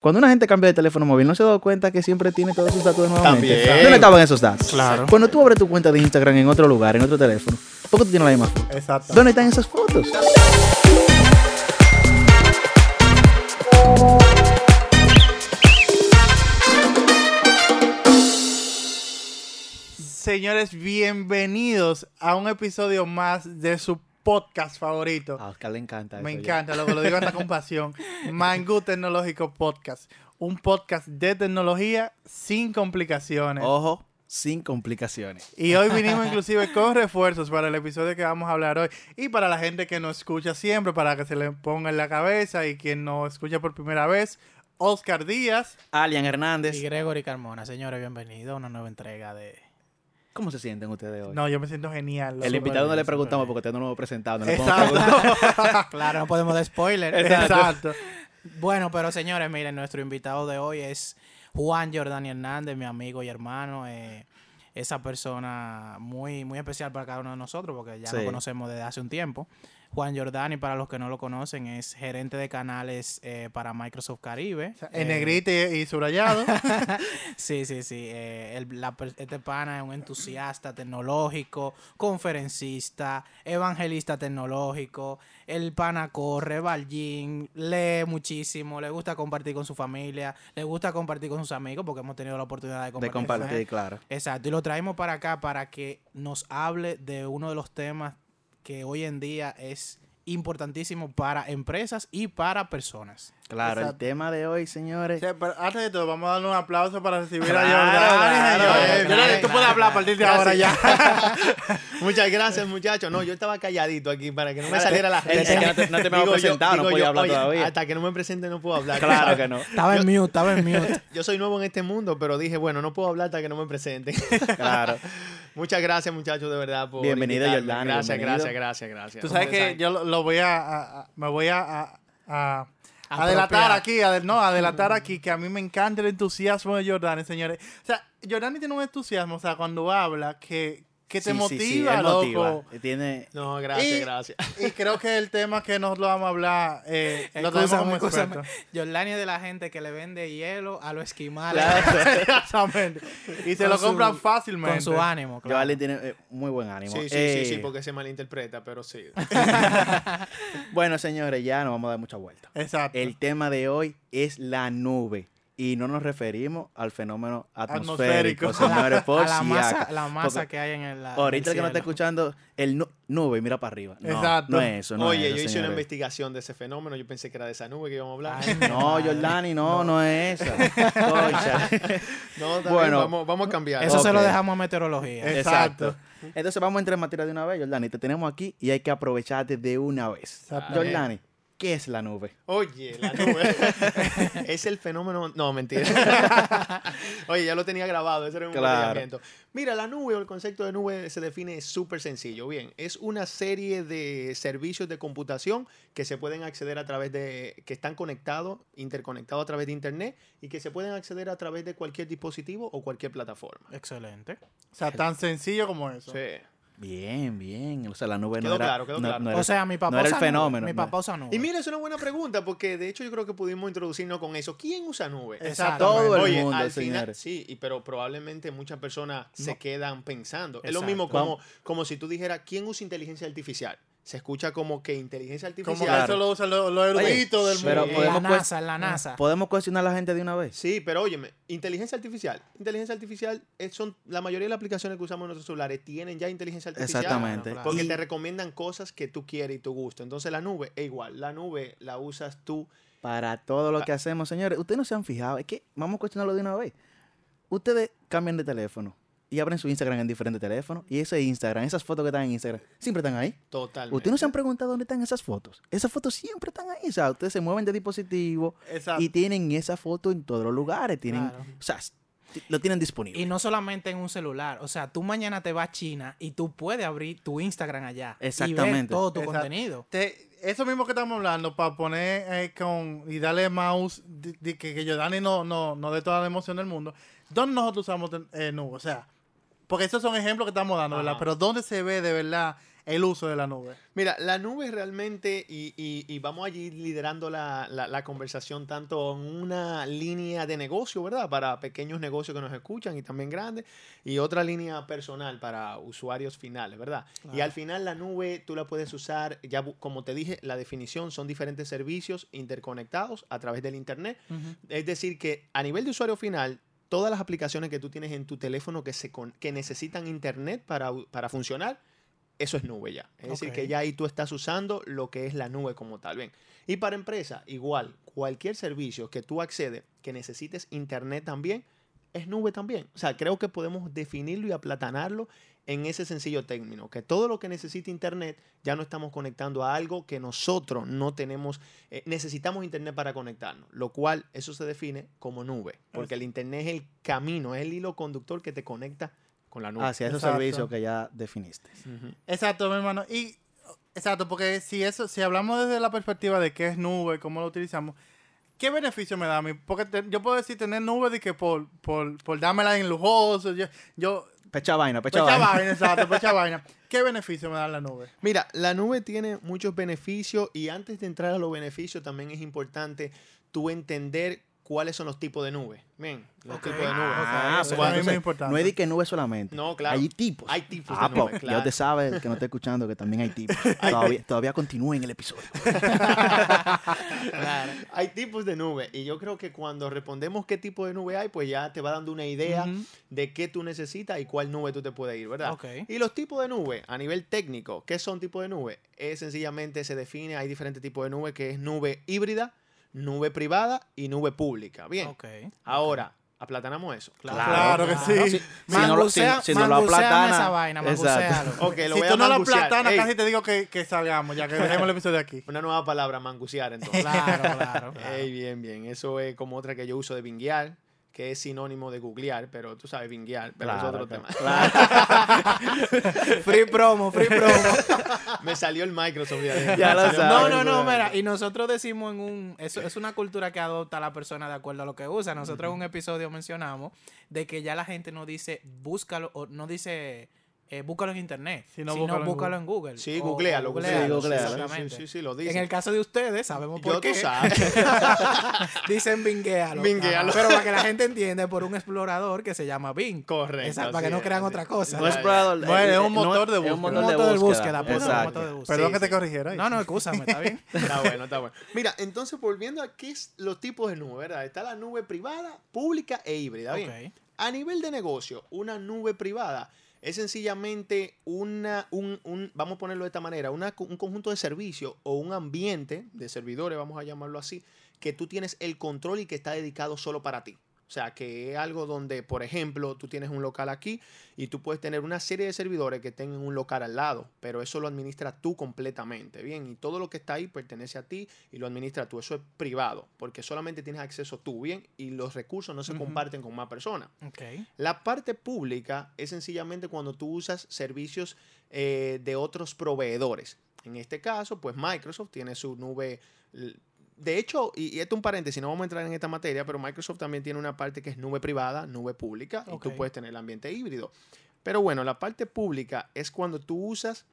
Cuando una gente cambia de teléfono móvil, ¿no se ha dado cuenta que siempre tiene todos sus datos nuevamente? También. ¿Dónde estaban esos datos? Claro. Cuando tú abres tu cuenta de Instagram en otro lugar, en otro teléfono, ¿por qué tú tienes la misma foto? Exacto. ¿Dónde están esas fotos? Señores, bienvenidos a un episodio más de su podcast favorito. A Oscar le encanta Me eso encanta, loco, lo digo hasta con pasión. Mango Tecnológico Podcast. Un podcast de tecnología sin complicaciones. Ojo, sin complicaciones. Y hoy vinimos inclusive con refuerzos para el episodio que vamos a hablar hoy. Y para la gente que nos escucha siempre, para que se le ponga en la cabeza y quien nos escucha por primera vez, Oscar Díaz. Alian Hernández. Y Gregory Carmona, señores, bienvenidos a una nueva entrega de... ¿Cómo se sienten ustedes hoy? No, yo me siento genial. el invitado no le preguntamos bien. porque usted no lo hemos presentado. No. Claro, no podemos dar spoiler. Exacto. Bueno, pero señores, miren, nuestro invitado de hoy es Juan Jordani Hernández, mi amigo y hermano. eh, esa persona muy, muy especial para cada uno de nosotros porque ya Sí. lo conocemos desde hace un tiempo. Juan Jordani, para los que no lo conocen, es gerente de canales eh, para Microsoft Caribe. En Eh, negrita y, y subrayado. Sí, sí, sí. eh, el- la este pana es un entusiasta tecnológico, conferencista, evangelista tecnológico. El pana corre, va al gym, lee muchísimo, le gusta compartir con su familia, le gusta compartir con sus amigos porque hemos tenido la oportunidad de De compartir. con compartir, claro. Exacto, y lo traemos para acá para que nos hable de uno de los temas que hoy en día es importantísimo para empresas y para personas. Claro, el tema de hoy, señores. Sí, pero antes de todo, vamos a darle un aplauso para recibir Claro, a Jordani, claro, claro, tú puedes hablar a partir de ahora ya. Muchas gracias, muchachos. No, yo estaba calladito aquí para que no me saliera la Es que risa. no te- no te me Digo yo- presentado, no podía yo, hablar oye, todavía. Hasta que no me presente no puedo hablar. Claro que no. Estaba en mute, estaba en mute. Yo soy nuevo en este mundo, pero dije, bueno, no puedo hablar hasta que no me presenten. Claro. Muchas gracias, muchachos, de verdad. Por Bienvenido. Jordani, Gracias, bienvenido. gracias, gracias, gracias. Tú sabes que saben. yo lo, lo voy a, a- a- me voy a, a- a- Apropiar. adelantar aquí, no, adelantar aquí que a mí me encanta el entusiasmo de Jordani, señores. O sea, Jordani tiene un entusiasmo, o sea, cuando habla que, que te Sí, sí, sí, motiva, loco. motiva. Tiene... No, gracias, Y- gracias. Y creo que el tema que nos lo vamos a hablar eh, lo tenemos como experto. Jordani es de la gente que le vende hielo a los esquimales Exactamente. Y se Con lo su- compran fácilmente. con su ánimo. claro. Joali tiene eh, muy buen ánimo. Sí, sí, Eh, sí, sí, porque se malinterpreta, pero sí. Bueno, señores, ya no vamos a dar mucha vuelta. Exacto. El tema de hoy es la nube. Y no nos referimos al fenómeno Atmosférico. atmosférico, señores, por a la si masa, la que hay en el. Ahorita el que no está escuchando, el nu- nube, mira para arriba. No, Exacto. no es eso, no Oye, es yo hice una investigación de ese fenómeno. Yo pensé que era de esa nube que íbamos a hablar. Ay, No. Jordani, no, no, es esa. Concha. No, Bueno. vamos, vamos a cambiar. Eso se lo dejamos a meteorología. Exacto. Entonces vamos a entrar en materia de una vez, Jordani. Te tenemos aquí y hay que aprovecharte de una vez. Jordani, ¿qué es la nube? Oye, la nube. es el fenómeno. No, mentira. Oye, ya lo tenía grabado, ese era un Claro. planteamiento. Mira, la nube o el concepto de nube se define súper sencillo. Bien, es una serie de servicios de computación que se pueden acceder a través de. que están conectados, interconectados a través de internet y que se pueden acceder a través de cualquier dispositivo o cualquier plataforma. Excelente. O sea, tan sencillo como eso. Sí. Bien, bien. O sea, la nube Quedó no era, claro, quedó no- claro. no era- O sea, mi papá no era el nube, fenómeno, Mi no. papá usa nube. Y mira, es una buena pregunta porque de hecho yo creo que pudimos introducirnos con eso. ¿Quién usa nube? Exacto. todo el Oye, mundo, al final, señores. sí, y, pero probablemente muchas personas se quedan pensando. Es lo mismo como, como si tú dijeras, ¿quién usa inteligencia artificial? Se escucha como que inteligencia Como artificial. que Claro. eso lo usan los, los eruditos Oye, del pero mundo. Eh, podemos la NASA, la NASA. ¿Podemos cuestionar a la gente de una vez? Sí, pero óyeme, inteligencia artificial. Inteligencia artificial es- son la mayoría de las aplicaciones que usamos en nuestros celulares tienen ya inteligencia artificial. Exactamente. Porque Y- te recomiendan cosas que tú quieres y tu gusto. Entonces la nube es igual. La nube la usas tú. para todo Ah. lo que hacemos, señores. Ustedes no se han fijado, es que vamos a cuestionarlo de una vez. Ustedes cambian de teléfono y abren su Instagram en diferentes teléfonos y ese Instagram, esas fotos que están en Instagram, siempre están ahí. Totalmente. Ustedes no se han preguntado dónde están esas fotos. Esas fotos siempre están ahí. O sea, ustedes se mueven de dispositivo Exacto. y tienen esa foto en todos los lugares. Tienen, Claro. O sea, lo tienen disponible. Y no solamente en un celular. O sea, tú mañana te vas a China y tú puedes abrir tu Instagram allá. Y ver Exactamente. todo tu Exacto. contenido. Te- eso mismo que estamos hablando, para poner eh, con y darle mouse, de, de que, que Jordani no, no, no dé toda la emoción del mundo. ¿Dónde nosotros usamos eh, nube? O sea, porque esos son ejemplos que estamos dando, ¿verdad? Ajá. Pero ¿dónde se ve de verdad el uso de la nube. Mira, la nube realmente, y, y- y vamos allí liderando la, la- la conversación tanto en una línea de negocio, ¿verdad? Para pequeños negocios que nos escuchan y también grandes, y otra línea personal para usuarios finales, ¿verdad? Y al final la nube tú la puedes usar, ya como te dije, la definición son diferentes servicios interconectados a través del Internet. Es decir, que a nivel de usuario final, todas las aplicaciones que tú tienes en tu teléfono que, se con- que necesitan internet para, para funcionar, eso es nube ya. Es decir, que ya ahí tú estás usando lo que es la nube como tal. Bien. Y para empresa, igual, cualquier servicio que tú accedes que necesites internet también, es nube también. O sea, creo que podemos definirlo y aplatanarlo en ese sencillo término, que todo lo que necesita internet ya no estamos conectando a algo que nosotros no tenemos, eh, necesitamos internet para conectarnos, lo cual eso se define como nube, porque el internet es el camino, es el hilo conductor que te conecta con la nube. Hacia esos Exacto. servicios que ya definiste. Exacto, mi hermano. Y exacto, porque si eso, si hablamos desde la perspectiva de qué es nube, cómo lo utilizamos, ¿qué beneficio me da a mí? Porque te- yo puedo decir tener nube de que por, por, por dármela en lujoso, yo, yo Pecha vaina, pecha, pecha vaina. vaina, exacto, pecha vaina. ¿Qué beneficio me da la nube? Mira, la nube tiene muchos beneficios y antes de entrar a los beneficios también es importante tú entender cuáles son los tipos de nube. Bien, los tipos de nube. Ah, eso pues, entonces, muy importante. No es de que nube solamente. No, claro. Hay tipos. Hay tipos ah, de nube, pues, claro. Ya te sabe, el que no está escuchando, que también hay tipos. todavía, todavía continúa en el episodio. Claro. Hay tipos de nube y yo creo que cuando respondemos qué tipo de nube hay, pues ya te va dando una idea de qué tú necesitas y cuál nube tú te puedes ir, ¿verdad? Ok. Y los tipos de nube, a nivel técnico, ¿qué son tipos de nube? Es sencillamente se define, hay diferentes tipos de nube, que es nube híbrida, nube privada y nube pública. Bien, Ok. Ahora, aplatanamos eso. Claro que sí. Si, si no lo, si, si no lo aplatana. esa vaina, exacto. mangusealo. Ok, lo si voy tú a no la mangusear. platanas, Ey, casi te digo que, que salgamos, ya que dejemos el episodio aquí. Una nueva palabra, mangusear entonces. Claro, claro. claro. Ey, bien, bien. Eso es como otra que yo uso de binguear, que es sinónimo de googlear, pero tú sabes binguear, pero es Claro, otro claro. tema. Free promo, free promo. Me salió el Microsoft. Ya lo sabes. No, no, no, mira, y nosotros decimos en un, eso es una cultura que adopta la persona de acuerdo a lo que usa. Nosotros en un episodio mencionamos de que ya la gente no dice búscalo, o no dice eh, búscalo en internet, sino, búscalo en búscalo en Google. Sí, googlealo, googlealo. Sí, googlealo. Sí, exactamente. sí, sí, lo En dice. el caso de ustedes, sabemos por Yo qué. tú sabes. Dicen binguealo. Binguealo. Pero para que la gente entienda, por un explorador que se llama Bing. Correcto. Exacto, para que no es, crean así. otra cosa. No es explorador, Bueno, es un no motor de es un búsqueda. motor Un de motor de búsqueda. un motor de búsqueda. Perdón Sí, que te corrigiera. ahí. No, no, excúsame, está bien. Está bueno, está bueno. Mira, entonces volviendo a qué es los tipos de nube, ¿verdad? Está la nube privada, pública e híbrida. Bien. Ok. A nivel de negocio, una nube privada es sencillamente una, un, un- vamos a ponerlo de esta manera, una un conjunto de servicios o un ambiente de servidores, vamos a llamarlo así, que tú tienes el control y que está dedicado solo para ti. O sea, que es algo donde, por ejemplo, tú tienes un local aquí y tú puedes tener una serie de servidores que tengan un local al lado, pero eso lo administras tú completamente, ¿bien? Y todo lo que está ahí pertenece a ti y lo administras tú. Eso es privado, porque solamente tienes acceso tú, ¿bien? Y los recursos no se comparten con más personas. Ok. La parte pública es sencillamente cuando tú usas servicios eh, de otros proveedores. En este caso, pues Microsoft tiene su nube. De hecho, y, y esto es un paréntesis, no vamos a entrar en esta materia, pero Microsoft también tiene una parte que es nube privada, nube pública, y tú puedes tener el ambiente híbrido. Pero bueno, la parte pública es cuando tú usas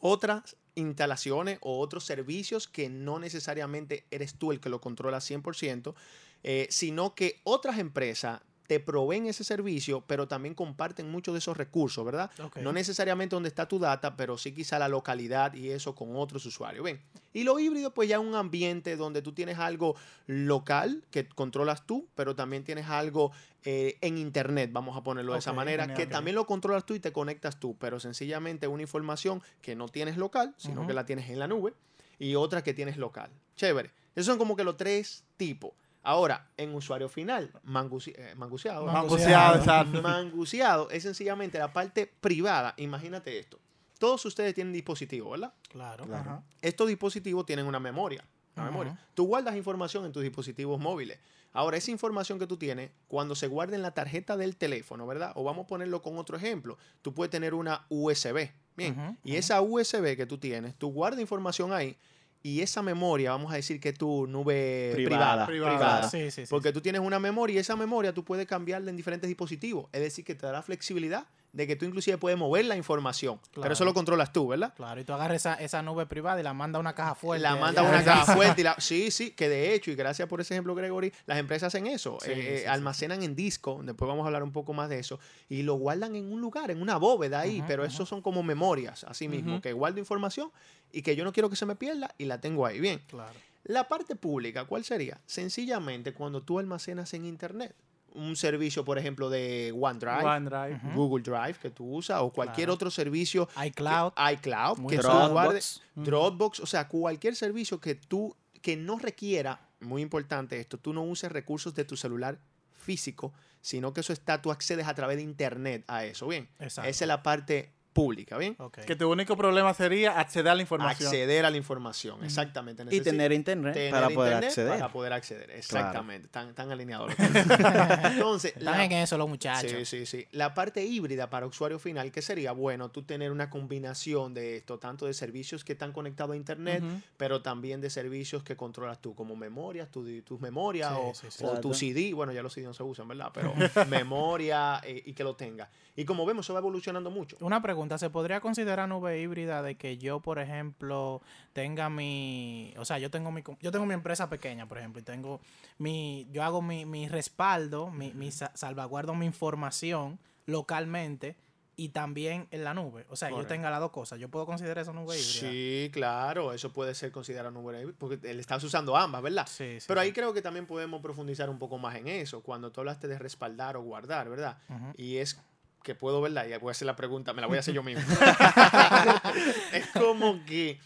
otras instalaciones o otros servicios que no necesariamente eres tú el que lo controla 100%, eh, sino que otras empresas te proveen ese servicio, pero también comparten muchos de esos recursos, ¿verdad? No necesariamente donde está tu data, pero sí quizá la localidad y eso con otros usuarios. Ven. Y lo híbrido, pues ya es un ambiente donde tú tienes algo local que controlas tú, pero también tienes algo eh, en internet, vamos a ponerlo de esa manera, que también lo controlas tú y te conectas tú, pero sencillamente una información que no tienes local, sino que la tienes en la nube, y otra que tienes local. Chévere. Esos son como que los tres tipos. Ahora, en usuario final, manguci- eh, manguseado. Man- Manguseado, Manguseado. exacto. Manguseado es sencillamente la parte privada. Imagínate esto. Todos ustedes tienen dispositivos, ¿verdad? Claro. Estos dispositivos tienen una memoria. Una memoria. Tú guardas información en tus dispositivos móviles. Ahora, esa información que tú tienes, cuando se guarda en la tarjeta del teléfono, ¿verdad? O vamos a ponerlo con otro ejemplo. Tú puedes tener una USB. Bien. Y esa USB que tú tienes, tú guardas información ahí y esa memoria, vamos a decir que es tu nube Privada. privada. Privada. privada. Sí, sí, sí. Porque tú tienes una memoria y esa memoria tú puedes cambiarla en diferentes dispositivos. Es decir, que te dará flexibilidad de que tú inclusive puedes mover la información, pero Claro. eso lo controlas tú, ¿verdad? Claro, y tú agarras esa, esa nube privada y la manda a una caja fuerte. La manda a una caja fuerte y la... Sí, sí, que de hecho, y gracias por ese ejemplo, Gregory, las empresas hacen eso. Sí, eh, eh, sí. almacenan en disco, después vamos a hablar un poco más de eso, y lo guardan en un lugar, en una bóveda ahí, pero eso son como memorias, así mismo, que guardo información y que yo no quiero que se me pierda y la tengo ahí. Bien, Claro. la parte pública, ¿cuál sería? Sencillamente cuando tú almacenas en Internet un servicio, por ejemplo, de OneDrive, OneDrive. Google Drive que tú usas o cualquier Claro. otro servicio iCloud. que- iCloud, Muy que tú Dropbox. guardes, Ujú. Dropbox, o sea, cualquier servicio que tú que no requiera, muy importante esto, tú no uses recursos de tu celular físico, sino que eso está, tú accedes a través de internet a eso, bien. Exacto. Esa es la parte pública, bien. Que tu único problema sería acceder a la información. Acceder a la información, exactamente. Y Necesi- tener internet tener para poder internet acceder. Para poder acceder, exactamente. Están, están alineados los Entonces, Están la- en eso los muchachos. Sí, sí, sí. La parte híbrida para usuario final, que sería bueno tú tener una combinación de esto, tanto de servicios que están conectados a internet, pero también de servicios que controlas tú, como memorias, tu, di- tus memorias Sí, o, sí, sí. o tu. CD. Bueno, ya los CD no se usan, ¿verdad? Pero memoria eh, y que lo tenga. Y como vemos, eso va evolucionando mucho. Una pregunta, ¿se podría considerar nube híbrida de que yo, por ejemplo, tenga mi, o sea, yo tengo mi, yo tengo mi empresa pequeña, por ejemplo, y tengo mi, yo hago mi, mi respaldo, mi, mi sa- salvaguardo mi información localmente y también en la nube, o sea, yo Correcto. tenga las dos cosas, yo puedo considerar esa nube híbrida. Sí, claro, eso puede ser considerado nube híbrida, porque él estás usando ambas, ¿verdad? Sí, sí, Pero sí. ahí creo que también podemos profundizar un poco más en eso, cuando tú hablaste de respaldar o guardar, ¿verdad? Y es que puedo verla, y voy a hacer la pregunta, me la voy a hacer yo mismo. es como que,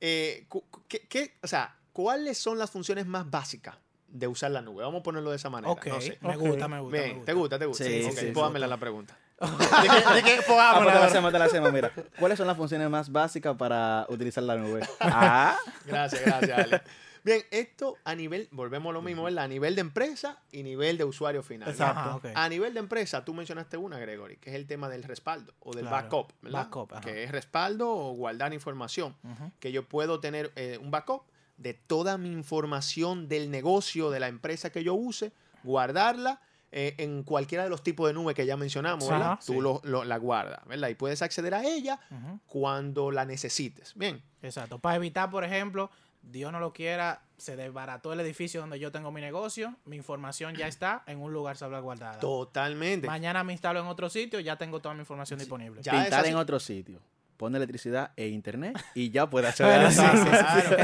eh, ¿qué- qué- o sea, ¿cuáles son las funciones más básicas de usar la nube? Vamos a ponerlo de esa manera. Ok, no sé. me gusta, me gusta. me Bien, gusta. ¿te gusta? ¿Te gusta? Sí, ok, sí, la pregunta. ¿De qué, de qué? Ah, pues te la hacemos, te la hacemos, mira. ¿Cuáles son las funciones más básicas para utilizar la nube? Ah, Gracias, gracias, Ale. Bien, esto a nivel, volvemos a lo mismo, ¿verdad? A nivel de empresa y nivel de usuario final. Exacto. Ajá. A nivel de empresa, tú mencionaste una, Gregory, que es el tema del respaldo o del Claro, backup, ¿verdad? backup, ajá. que es respaldo o guardar información. Que yo puedo tener eh, un backup de toda mi información del negocio, de la empresa que yo use, guardarla eh, en cualquiera de los tipos de nube que ya mencionamos, ¿verdad? Ajá, Tú sí. lo- lo- la guardas, ¿verdad? Y puedes acceder a ella cuando la necesites. Bien. Exacto. Para evitar, por ejemplo, Dios no lo quiera, se desbarató el edificio donde yo tengo mi negocio, mi información ya está en un lugar salvaguardada. Totalmente. Mañana me instalo en otro sitio, ya tengo toda mi información disponible. Ya pintar en otro sitio. Pone electricidad e internet y ya puede acceder a Sí, sí. Exacto,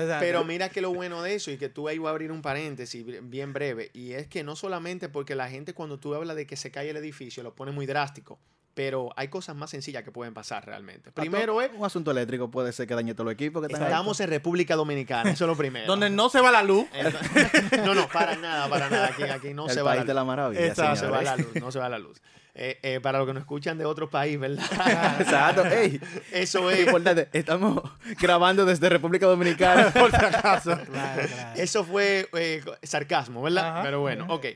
exacto. Pero mira que lo bueno de eso, y que tú ahí voy a abrir un paréntesis bi- bien breve, y es que no solamente porque la gente cuando tú hablas de que se cae el edificio lo pone muy drástico, pero hay cosas más sencillas que pueden pasar realmente. Primero es, Un asunto eléctrico puede ser que dañe todo el equipo que estamos en República Dominicana, eso es lo primero. Donde no se va la luz. No, no, para nada, para nada, aquí, aquí no el se va país la de la maravilla, Exacto. No se va la luz, no se va la luz. Eh, eh, para los que nos escuchan de otro país, ¿verdad? Exacto. Ey, Eso es es, importante. Estamos grabando desde República Dominicana. Por si acaso. Claro, claro. Eso fue eh, sarcasmo, ¿verdad? Ajá. Pero bueno, ok.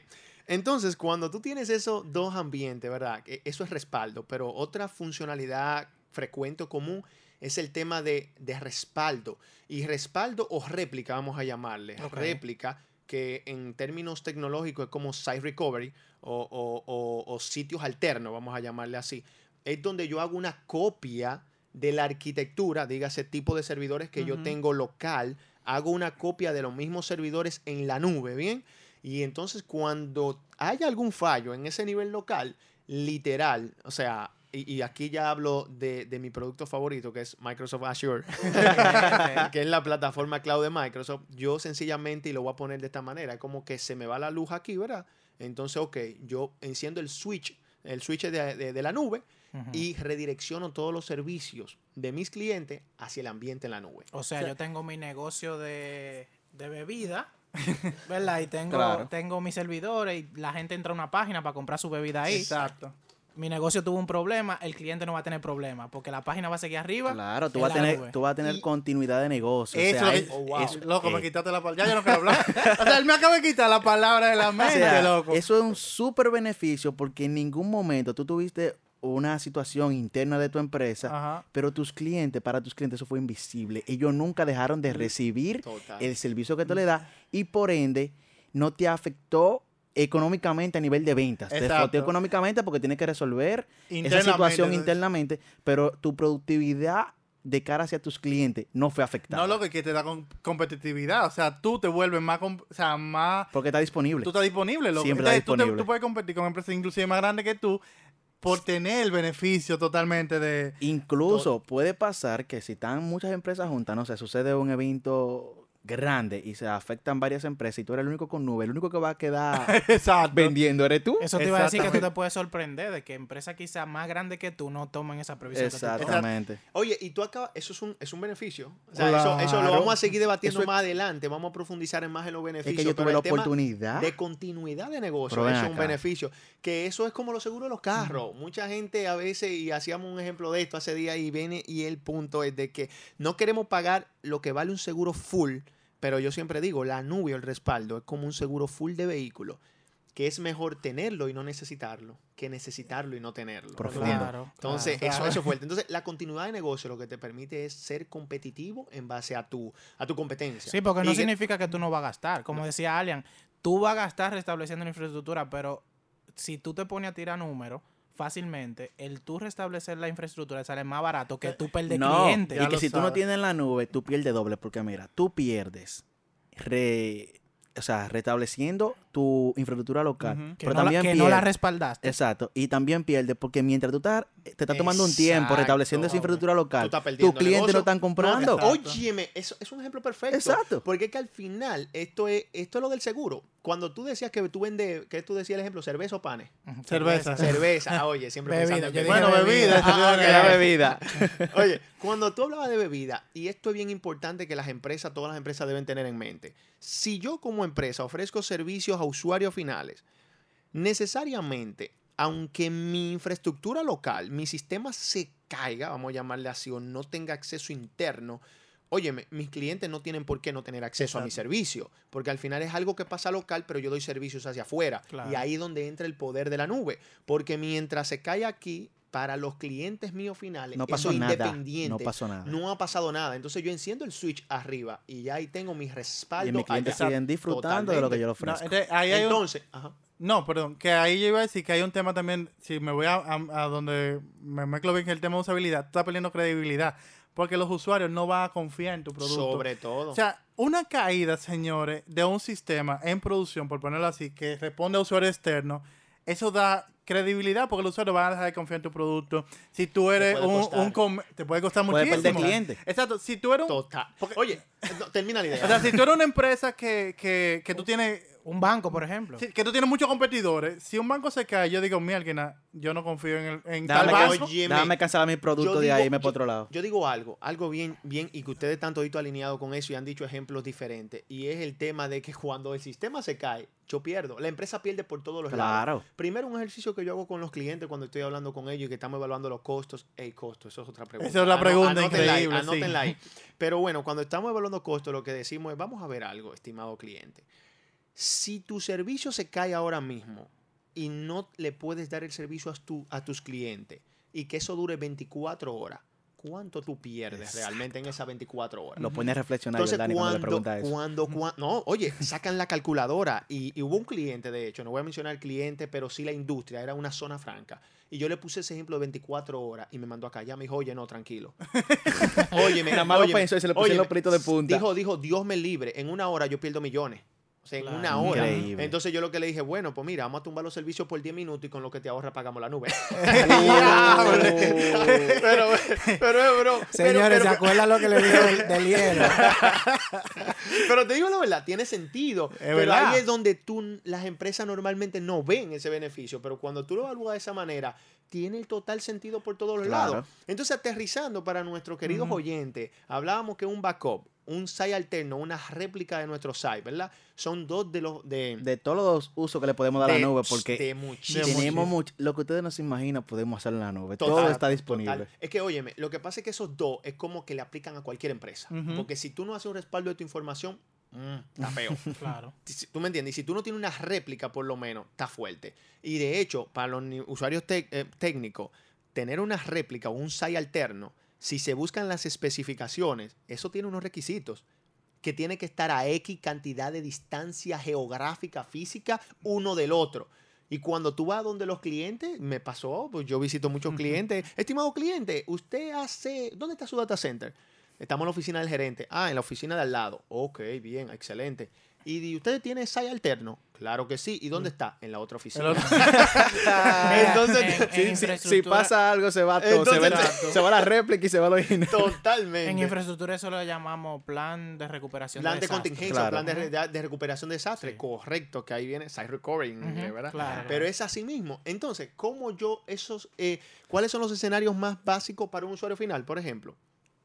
Entonces, cuando tú tienes esos dos ambientes, ¿verdad? Que Eso es respaldo, pero otra funcionalidad frecuente o común es el tema de, de respaldo. Y respaldo o réplica, vamos a llamarle. Ok. Réplica, que en términos tecnológicos es como site recovery o, o- o- o sitios alternos, vamos a llamarle así. Es donde yo hago una copia de la arquitectura, dígase tipo de servidores que yo tengo local, hago una copia de los mismos servidores en la nube, ¿bien? Y entonces cuando haya algún fallo en ese nivel local, literal, o sea, y, y aquí ya hablo de, de mi producto favorito, que es Microsoft Azure, que es la plataforma cloud de Microsoft, yo sencillamente, y lo voy a poner de esta manera, es como que se me va la luz aquí, ¿verdad? Entonces, ok, yo enciendo el switch, el switch de, de- de la nube, y redirecciono todos los servicios de mis clientes hacia el ambiente en la nube. O sea, yo tengo mi negocio de, de bebida, ¿verdad? Y tengo, Claro. tengo mis servidores y la gente entra a una página para comprar su bebida ahí. Exacto. Mi negocio tuvo un problema, el cliente no va a tener problema porque la página va a seguir arriba. Claro, tú vas a tener, nube. tú vas a tener Y- continuidad de negocio. Eso o sea, es- es- Oh, wow. es- Loco, me eh, quitaste la palabra. Ya yo no quiero hablar. o sea, él me acaba de quitar la palabra de la o mente, sea, loco. Eso es un súper beneficio porque en ningún momento tú tuviste una situación interna de tu empresa, Ajá. pero tus clientes, para tus clientes eso fue invisible. Ellos nunca dejaron de recibir Total. el servicio que tú le das y por ende no te afectó económicamente a nivel de ventas. Te esfoteó económicamente porque tienes que resolver esa situación internamente, pero tu productividad de cara hacia tus clientes no fue afectada. No lo que, que te da con- competitividad. O sea, tú te vuelves más, o sea, más porque está disponible. Tú estás disponible. Siempre está Entonces, tú te- disponible. Tú, puedes competir con empresas inclusive más grandes que tú por tener el beneficio totalmente de... Incluso puede pasar que si están muchas empresas juntas, no sé, sucede un evento grande y se afectan varias empresas y tú eres el único con nube, el único que va a quedar Exacto. vendiendo eres tú. Eso te iba a decir que tú te puedes sorprender de que empresas quizás más grandes que tú no tomen esa previsión. Exactamente. Oye, y tú acabas, eso es un, es un beneficio. O sea, Claro. eso, eso lo vamos a seguir debatiendo es- más adelante. Vamos a profundizar en más en los Es beneficios. que yo pero tuve la oportunidad. de continuidad de negocio. Pero Eso es un beneficio. Que eso es como los seguros de los carros. Mucha gente a veces, y hacíamos un ejemplo de esto hace días, y viene, y el punto es de que no queremos pagar lo que vale un seguro full, pero yo siempre digo, la nube o el respaldo es como un seguro full de vehículo, que es mejor tenerlo y no necesitarlo, que necesitarlo y no tenerlo. ¿Entiendes? Claro, Entonces, claro. eso, eso es fuerte. Entonces, la continuidad de negocio lo que te permite es ser competitivo en base a tu, a tu competencia. Sí, porque no Y significa que tú no vas a gastar. Como decía Alian, tú vas a gastar restableciendo la infraestructura, pero si tú te pones a tirar números, fácilmente, el tú restablecer la infraestructura sale más barato que tú perder No, clientes. y que si tú no tienes la nube, tú pierdes doble, porque mira, tú pierdes re- o sea, restableciendo tu infraestructura local, Ujú. que pero no, la, también que no la pierdes- respaldaste. Exacto, y también pierdes porque mientras tú estás, te estás tomando un tiempo restableciendo esa infraestructura Tú local, tus clientes no están comprando. No, Óyeme, eso es un ejemplo perfecto. Exacto. Porque es que al final, esto es, esto es lo del seguro. Cuando tú decías que tú vendes, que tú decías el ejemplo, cerveza o panes. Cerveza. Cerveza, ah, oye, siempre Bebida, pensando Bueno, bebida. Ah, La ok. bebida. Oye, cuando tú hablabas de bebida, y esto es bien importante que las empresas, todas las empresas deben tener en mente. Si yo como empresa ofrezco servicios a usuarios finales, necesariamente, aunque mi infraestructura local, mi sistema se caiga, vamos a llamarle así, o no tenga acceso interno, óyeme, mis clientes no tienen por qué no tener acceso a mi servicio, porque al final es algo que pasa local, pero yo doy servicios hacia afuera. Claro. Y ahí es donde entra el poder de la nube, porque mientras se cae aquí, para los clientes míos finales, No pasó nada. independiente, No pasó nada. no ha pasado nada. Entonces yo enciendo el switch arriba y ya ahí tengo mi respaldo. y mis clientes siguen disfrutando de lo que yo les No, ofrezco. entonces, ahí hay un- ajá. No, perdón, que ahí yo iba a decir que hay un tema también, si me voy a, a- a donde me mezclo bien que el tema de usabilidad, tú estás perdiendo credibilidad, porque los usuarios no van a confiar en tu producto. sobre todo. O sea, una caída, señores, de un sistema en producción, por ponerlo así, que responde a usuario externo, eso da credibilidad porque los usuarios van a dejar de confiar en tu producto. Si tú eres puede un, costar. un com- te puede costar Puede muchísimo. perder clientes. Exacto, si tú eres un, Total. porque- Oye, no, termina la idea. o sea, si tú eres una empresa que, que, que tú tienes Un banco, por ejemplo. Sí, que tú tienes muchos competidores. Si un banco se cae, yo digo, mira, yo no confío en, el, en tal Déjame, banco. Oye, déjame cancelar mi producto Yo de digo- ahí y me por otro lado. Yo digo algo, algo bien, bien, y que ustedes están todito alineados con eso y han dicho ejemplos diferentes. Y es el tema de que cuando el sistema se cae, yo pierdo. La empresa pierde por todos los lados. Claro. Primero, un ejercicio que yo hago con los clientes cuando estoy hablando con ellos y que estamos evaluando los costos. El costo, eso es otra pregunta. Esa es la pregunta anótenla ahí, increíble, sí. anótenla ahí. Pero bueno, cuando estamos evaluando costos, lo que decimos es, vamos a ver algo, estimado cliente. Si tu servicio se cae ahora mismo y no le puedes dar el servicio a, tu- a tus clientes y que eso dure 24 horas, ¿cuánto tú pierdes Exacto. realmente en esas 24 horas? Lo pone a reflexionar Entonces, Dani cuando le cuando, pregunta eso. cuando, no, oye, sacan la calculadora y, y hubo un cliente, de hecho, no voy a mencionar el cliente, pero sí la industria, era una zona franca. Y yo le puse ese ejemplo de 24 horas y me mandó acá. Ya me dijo, oye, no, tranquilo. óyeme, Nada más lo óyeme, pensó y se le pusieron los pelitos de punta. Dijo, dijo, Dios me libre, en una hora yo pierdo millones. O sea, en una hora. Increíble. Entonces yo lo que le dije, bueno, pues mira, vamos a tumbar los servicios por 10 minutos y con lo que te ahorra pagamos la nube. pero, pero, bro. pero- Señores, pero- ¿se acuerdan lo que le dijo del, del hielo? Pero te digo la verdad, tiene sentido. pero verdad. ahí es donde tú, las empresas normalmente no ven ese beneficio. Pero cuando tú lo evalúas de esa manera, tiene el total sentido por todos los Claro. lados. Entonces, aterrizando para nuestros queridos oyentes, hablábamos que un backup, un site alterno, una réplica de nuestro site, ¿verdad? Son dos de los... De, De todos los usos que le podemos dar a la nube, porque de tenemos mucho, lo que ustedes no se imaginan, podemos hacerlo en la nube. Total, Todo está total. disponible. Es que, óyeme, lo que pasa es que esos dos es como que le aplican a cualquier empresa. Porque si tú no haces un respaldo de tu información, mm, está feo. Claro. Si- ¿Tú me entiendes? Y si tú no tienes una réplica, por lo menos, está fuerte. Y de hecho, para los usuarios eh, técnicos, tener una réplica o un SAI alterno, si se buscan las especificaciones, eso tiene unos requisitos. que tiene que estar a X cantidad de distancia geográfica, física, uno del otro. Y cuando tú vas donde los clientes, me pasó, pues yo visito muchos clientes. Estimado cliente, usted hace. ¿Dónde está su data center? Estamos en la oficina del gerente. Ah, en la oficina de al lado. Ok, bien, excelente. ¿Y usted tiene SAI alterno? Claro que sí. ¿Y dónde está? En la otra oficina. Entonces, En- en si pasa algo, se va todo. se, va, se va la réplica y se va lo original. Totalmente. En infraestructura eso lo llamamos plan de recuperación Plan de desastre. contingencia, Claro. plan de, de- de recuperación de desastre. Sí. Correcto, que ahí viene site recovery en inglés, Ujú, ¿verdad? claro. Pero es así mismo. Entonces, ¿cómo yo esos, eh, cuáles son los escenarios más básicos para un usuario final? Por ejemplo,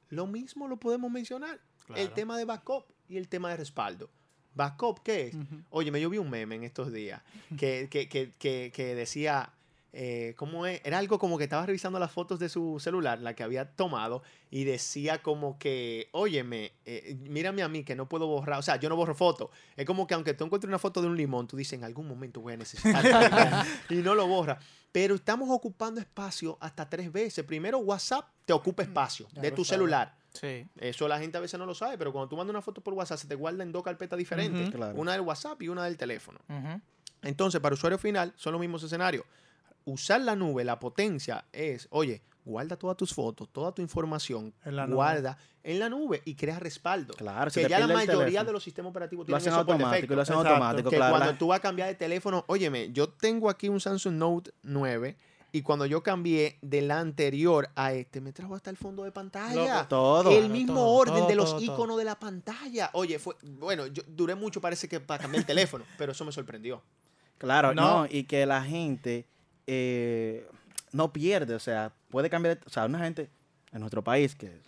lo mismo lo podemos mencionar. El tema de backup y el tema de respaldo. ¿Backup qué es? Ujú. Oye, me yo vi un meme en estos días que, que, que, que, que decía, eh, ¿cómo es? Era algo como que estaba revisando las fotos de su celular, la que había tomado, y decía como que, óyeme, eh, mírame a mí que no puedo borrar, o sea, yo no borro fotos. Es como que aunque tú encuentres una foto de un limón, tú dices, en algún momento voy a necesitar y no lo borra. Pero estamos ocupando espacio hasta tres veces. Primero, WhatsApp te ocupa espacio Ya de tu celular. Sí. Eso la gente a veces no lo sabe, pero cuando tú mandas una foto por WhatsApp se te guarda en dos carpetas diferentes. Claro. Una del WhatsApp y una del teléfono. Entonces, para usuario final son los mismos escenarios. Usar la nube, la potencia es, oye, guarda todas tus fotos, toda tu información, En la nube. guarda en la nube y crea respaldo. Claro, que ya la mayoría de los sistemas operativos Lo tienen hacen eso por automático, defecto. lo hacen Exacto. automático, Que claro. cuando tú vas a cambiar de teléfono, óyeme, yo tengo aquí un Samsung Note 9 y cuando yo cambié de la anterior a este, me trajo hasta el fondo de pantalla. todo. El mismo todo, orden todo, de los todo, iconos de la pantalla. Oye, fue bueno, yo duré mucho parece que para cambiar el teléfono, pero eso me sorprendió. Claro, No. no. y que la gente eh, no pierde, o sea, puede cambiar, o sea, una gente en nuestro país que,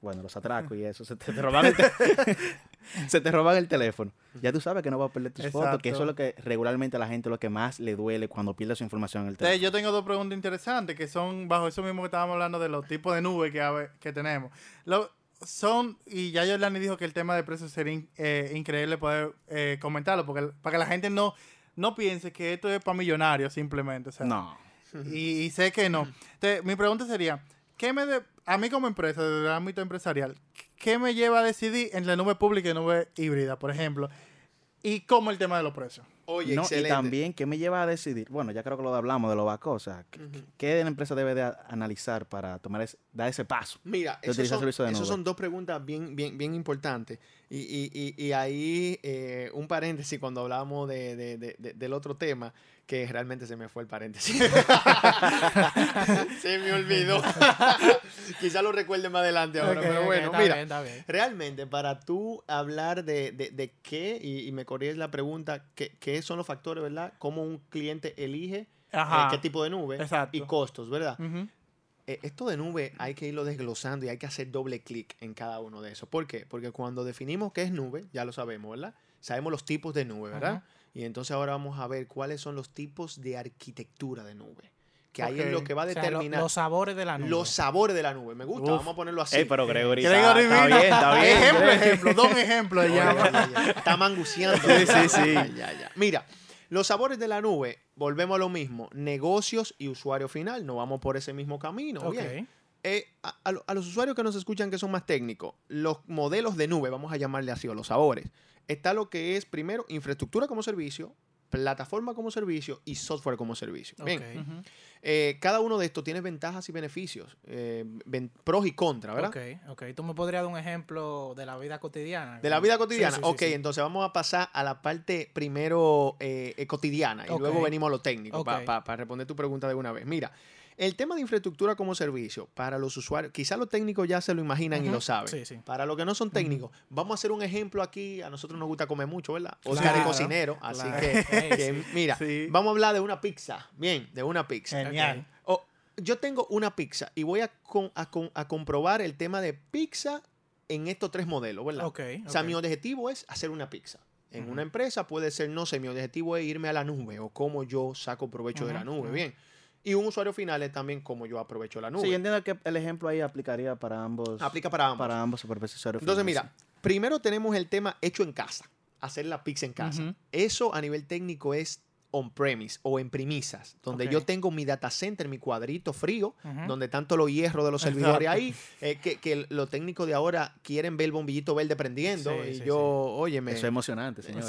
bueno, los atracos y eso, se te, te roban el te- se te roban el teléfono. Ya tú sabes que no vas a perder tus fotos, que eso es lo que regularmente a la gente lo que más le duele cuando pierde su información en el Entonces, teléfono. yo tengo dos preguntas interesantes que son bajo eso mismo que estábamos hablando de los tipos de nubes que, que tenemos. Lo- son, y ya Yolani dijo que el tema de precios sería in- eh, increíble poder eh, comentarlo, porque para que la gente no, no piense que esto es para millonarios simplemente. O sea, No. Y, y sé que no. Entonces, mi pregunta sería, ¿qué me de- a mí como empresa, desde el ámbito empresarial, ¿qué me lleva a decidir entre nube pública y nube híbrida, por ejemplo? Y cómo el tema de los precios. Oye, No, y también, ¿qué me lleva a decidir? Bueno, ya creo que lo hablamos de los bacos, o sea, ¿qué, la empresa debe de analizar para tomar ese, dar ese paso? Mira, de esos utilizar son, servicio de esos nube. son dos preguntas bien, bien, bien importantes. Y, y, y, y ahí eh, un paréntesis cuando hablábamos de, de- de- de- del otro tema, que realmente se me fue el paréntesis. se me olvidó. Quizá lo recuerde más adelante ahora, Ok, pero bueno, está mira. bien, bien. Realmente, para tú hablar de, de- de qué, y, y me corríes la pregunta, ¿qué, qué son los factores, verdad? ¿Cómo un cliente elige eh, Ajá. qué tipo de nube Exacto. y costos, verdad? Ujú. Eh, esto de nube hay que irlo desglosando y hay que hacer doble clic en cada uno de esos. ¿Por qué? Porque cuando definimos qué es nube, ya lo sabemos, ¿verdad? Sabemos los tipos de nube, ¿verdad? Y entonces ahora vamos a ver cuáles son los tipos de arquitectura de nube. Que ahí es lo que va a O sea, lo- determinar los sabores de la nube. los sabores de la nube. Me gusta, Uf. vamos a ponerlo así. Ey, pero Gregory, está, está bien, está bien. Ejemplo, ejemplo, dos ejemplos ya. ya, ya, ya. Está manguciando. Sí, sí, sí. Ya, ya, ya. Mira, los sabores de la nube, volvemos a lo mismo. Negocios y usuario final. No vamos por ese mismo camino. Ok. Bien. Eh, a, a los usuarios que nos escuchan que son más técnicos, los modelos de nube, vamos a llamarle así, o los sabores, está lo que es primero infraestructura como servicio, plataforma como servicio y software como servicio. Bien, eh, cada uno de estos tiene ventajas y beneficios, eh, pros y contras, ¿verdad? Ok, ok. ¿Tú me podrías dar un ejemplo de la vida cotidiana? De la vida cotidiana. Sí, ok, sí. entonces vamos a pasar a la parte primero eh, cotidiana y luego venimos a lo técnico Ok. para responder tu pregunta de una vez. Mira, el tema de infraestructura como servicio para los usuarios, quizás los técnicos ya se lo imaginan y lo saben. Sí, sí. Para los que no son técnicos, vamos a hacer un ejemplo aquí. A nosotros nos gusta comer mucho, ¿verdad? Oscar es Claro, cocinero, así claro. que, mira, Sí. vamos a hablar de una pizza. Bien, de una pizza. Genial. O, yo tengo una pizza y voy a, con- a con- a comprobar el tema de pizza en estos tres modelos, ¿verdad? Ok, O sea, mi objetivo es hacer una pizza. En una empresa puede ser, no sé, mi objetivo es irme a la nube o cómo yo saco provecho de la nube, bien. Y un usuario final es también cómo yo aprovecho la nube. Sí, yo entiendo que el ejemplo ahí aplicaría para ambos. Aplica para ambos. Para ambos supervisores. Entonces, finales, mira, primero tenemos el tema hecho en casa, hacer la pizza en casa. Eso a nivel técnico es on-premise o en premisas, donde Ok. yo tengo mi data center, mi cuadrito frío, Ujú. donde tanto los hierros de los servidores Exacto. ahí, eh, que, que los técnicos de ahora quieren ver el bombillito verde prendiendo. Sí, y sí, yo, sí. óyeme, Eso es emocionante, señor.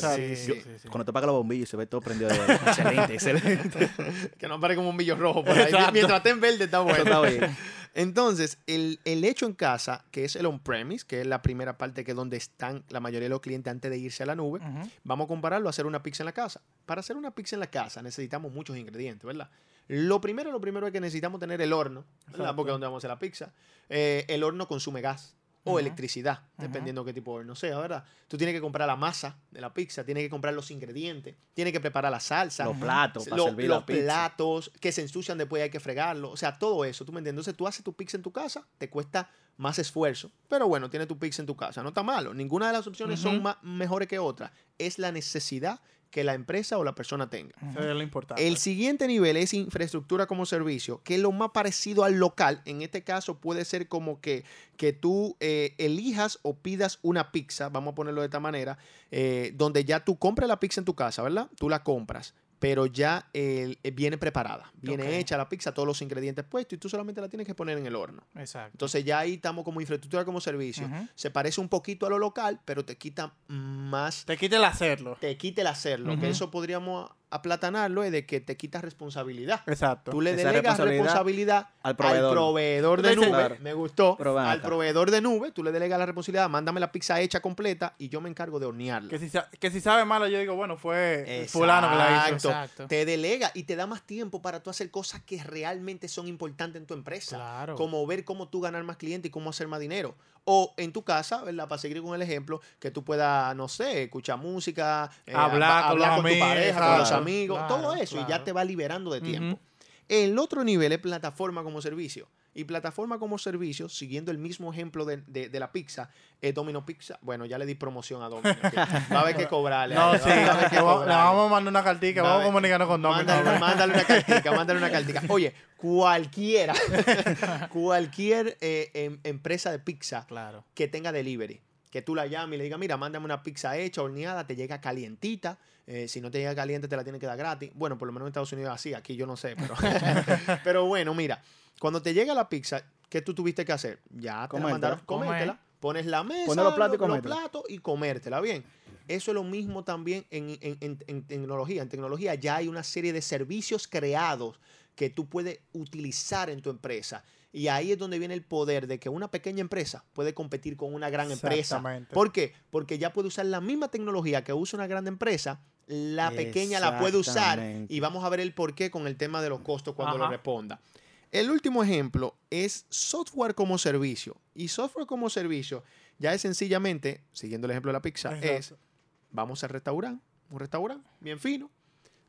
Cuando te apaga los bombillos y se ve todo prendido de verde. excelente, excelente. que no pare como un bombillo rojo por ahí. Exacto. Mientras esté en verde está Eso bueno. está bien. Entonces, el, el hecho en casa, que es el on-premise, que es la primera parte que es donde están la mayoría de los clientes antes de irse a la nube, vamos a compararlo a hacer una pizza en la casa. Para hacer una pizza en la casa necesitamos muchos ingredientes, ¿verdad? Lo primero, lo primero es que necesitamos tener el horno, ¿verdad? Porque es donde vamos a hacer la pizza. Eh, el horno consume gas o electricidad, dependiendo qué tipo de horno sea, ¿verdad? Tú tienes que comprar la masa de la pizza, tienes que comprar los ingredientes, tienes que preparar la salsa, Los platos para lo- servir los la pizza. platos que se ensucian después hay que fregarlo. O sea, todo eso, ¿tú me entiendes? Entonces tú haces tu pizza en tu casa, te cuesta más esfuerzo, pero bueno, tienes tu pizza en tu casa, no está malo. Ninguna de las opciones son mejores que otra. Es la necesidad que la empresa o la persona tenga. Eso es lo importante. El siguiente nivel es infraestructura como servicio, que es lo más parecido al local. En este caso puede ser como que, que tú eh, elijas o pidas una pizza, vamos a ponerlo de esta manera, eh, donde ya tú compras la pizza en tu casa, ¿verdad? Tú la compras, pero ya eh, viene preparada, viene hecha la pizza, todos los ingredientes puestos y tú solamente la tienes que poner en el horno. Exacto. Entonces ya ahí estamos como infraestructura como servicio. Se parece un poquito a lo local, pero te quita más Te quita el hacerlo. te quita el hacerlo, que eso podríamos aplatanarlo es de que te quitas responsabilidad. Exacto. Tú le Esa delegas responsabilidad responsabilidad al proveedor. proveedor de nube. Claro. Me gustó. Al proveedor de nube, tú le delegas la responsabilidad, mándame la pizza hecha completa y yo me encargo de hornearla. Que si, que si sabe malo, yo digo, bueno, fue fulano que la hizo. Exacto. Te delega y te da más tiempo para tú hacer cosas que realmente son importantes en tu empresa. Claro. Como ver cómo tú ganar más clientes y cómo hacer más dinero. O en tu casa, ¿verdad? Para seguir con el ejemplo, que tú puedas, no sé, escuchar música, eh, Hablar hab- con con, tu amigos, pareja, con los claro, amigos, claro, todo eso. Y ya te va liberando de tiempo. El otro nivel es plataforma como servicio. Y plataforma como servicio, siguiendo el mismo ejemplo de, de- de la pizza, es Domino Pizza. Bueno, ya le di promoción a Domino. va a haber que cobrarle. No, sí, le vamos a mandar una cartica, vamos a comunicarnos con Domino. Mándale, mándale una cartica, mándale una cartica. Oye, cualquiera, cualquier eh, em- empresa de pizza Claro. que tenga delivery, que tú la llames y le digas, mira, mándame una pizza hecha, horneada, te llega calientita. Eh, si no te llega caliente, te la tiene que dar gratis. Bueno, por lo menos en Estados Unidos es así, aquí yo no sé, pero, pero bueno, mira, cuando te llega la pizza, ¿qué tú tuviste que hacer? Ya te la Comértela. mandaron, comértela, pones la mesa, Poner los platos y los comértela. platos y comértela, bien. Eso es lo mismo también en, en- en- en tecnología. En tecnología ya hay una serie de servicios creados que tú puedes utilizar en tu empresa. Y ahí es donde viene el poder de que una pequeña empresa puede competir con una gran empresa. Exactamente. ¿Por qué? Porque ya puede usar la misma tecnología que usa una gran empresa, la pequeña la puede usar y vamos a ver el por qué con el tema de los costos cuando lo responda. El último ejemplo es software como servicio. Y software como servicio ya es sencillamente, siguiendo el ejemplo de la pizza, es vamos al restaurante, un restaurante bien fino,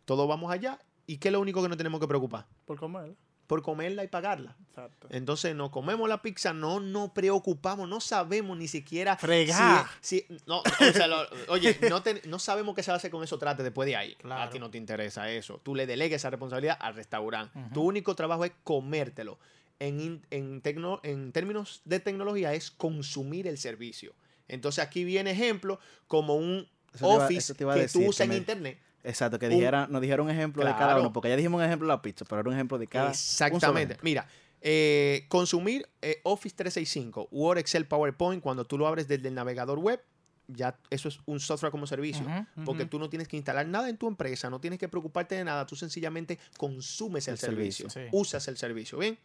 todos vamos allá y ¿qué es lo único que no tenemos que preocupar? Por comer. Por comerla y pagarla. Exacto. Entonces nos comemos la pizza, no nos preocupamos, no sabemos ni siquiera Fregar. si, si- no, o sea, lo- oye, no, te- no sabemos qué se va a hacer con eso trate después de ahí. A Claro. ti no te interesa eso. Tú le delegas esa responsabilidad al restaurante. Tu único trabajo es comértelo. En, en, tecno- en términos de tecnología es consumir el servicio. Entonces aquí viene ejemplo como un Eso Office iba a que tú usas en me- internet. Exacto, que Un- dijera, nos dijeron un ejemplo de cada uno, porque ya dijimos un ejemplo de la pizza, pero era un ejemplo de cada. Exactamente. Mira, eh, consumir eh, Office 365, Word, Excel, PowerPoint, cuando tú lo abres desde el navegador web, ya eso es un software como servicio. Porque tú no tienes que instalar nada en tu empresa, no tienes que preocuparte de nada, tú sencillamente consumes el, El servicio, servicio. Sí. usas el servicio. Bien,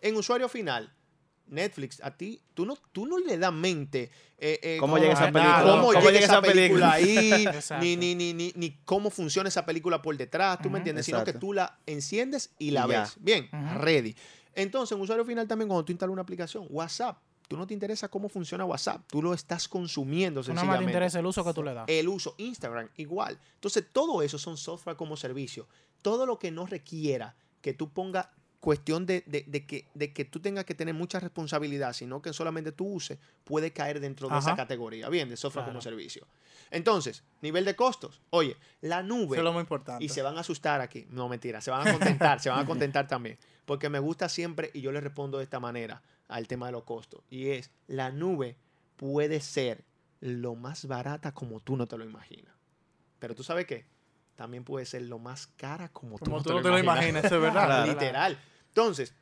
en usuario final, Netflix, a ti, tú no, tú no le das mente. eh, eh, ¿Cómo llega esa película? ¿Cómo, ¿Cómo llega esa película, ahí? Ni, ni, ni, ni, ni cómo funciona esa película por detrás, ¿tú me entiendes? Sino que tú la enciendes y la Y ves. Bien, ready. Entonces, en usuario final también, cuando tú instalas una aplicación, WhatsApp, tú no te interesa cómo funciona WhatsApp, tú lo estás consumiendo Tú nada más te sencillamente. interesa el uso que tú le das. El uso, Instagram, igual. Entonces, todo eso son software como servicio. Todo lo que no requiera que tú pongas cuestión de, de- de que, de que tú tengas que tener mucha responsabilidad, sino que solamente tú uses, puede caer dentro de esa categoría. Bien, de software como servicio. Entonces, nivel de costos. Oye, la nube. Eso es lo más importante. Y se van a asustar aquí. No, mentira. Se van a contentar. se van a contentar también. Porque me gusta siempre, y yo le respondo de esta manera al tema de los costos. Y es, la nube puede ser lo más barata como tú no te lo imaginas. Pero tú sabes qué? también puede ser lo más cara como, Como tú, tú no te lo imaginas, eso es verdad. Literal. Entonces,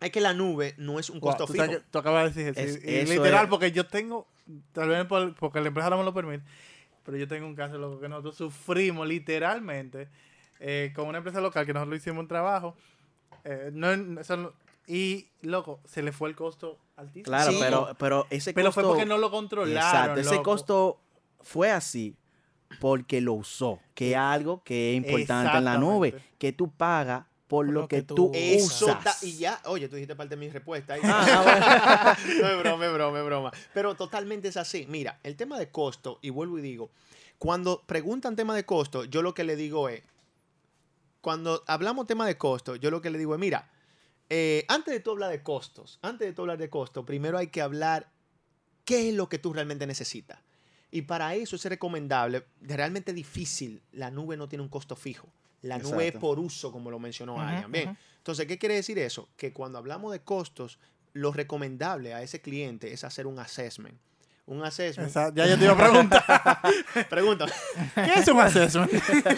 es que la nube no es un Wow, costo tú, fijo. tú acabas de decir eso. Es- y- y eso literal, es- porque yo tengo, tal vez por- porque la empresa no me lo permite, pero yo tengo un caso loco que nosotros sufrimos literalmente eh, con una empresa local que nosotros hicimos un trabajo. eh, no, eso no- y, loco, se le fue el costo altísimo. Claro, Sí. pero, pero ese Pero costo... fue porque no lo controlaron. Exacto, ese loco. costo fue así porque lo usó, que es algo que es importante en la nube, que tú pagas por lo, que, tú Eso usas. da- y ya, oye, tú dijiste parte de mi respuesta. ahí. Ah, no es broma, es broma, es broma. Pero totalmente es así. Mira, el tema de costo, y vuelvo y digo, cuando preguntan tema de costo, yo lo que le digo es, cuando hablamos tema de costo, yo lo que le digo es, mira, eh, antes de tú hablar de costos, antes de tú hablar de costo, primero hay que hablar qué es lo que tú realmente necesitas. Y para eso es recomendable, realmente difícil, la nube no tiene un costo fijo. La nube es por uso, como lo mencionó Ujú, Arian. Bien, ujú. entonces, ¿qué quiere decir eso? Que cuando hablamos de costos, lo recomendable a ese cliente es hacer un assessment. Un assessment. Ya yo te iba a preguntar. Pregunta. ¿Qué es un assessment?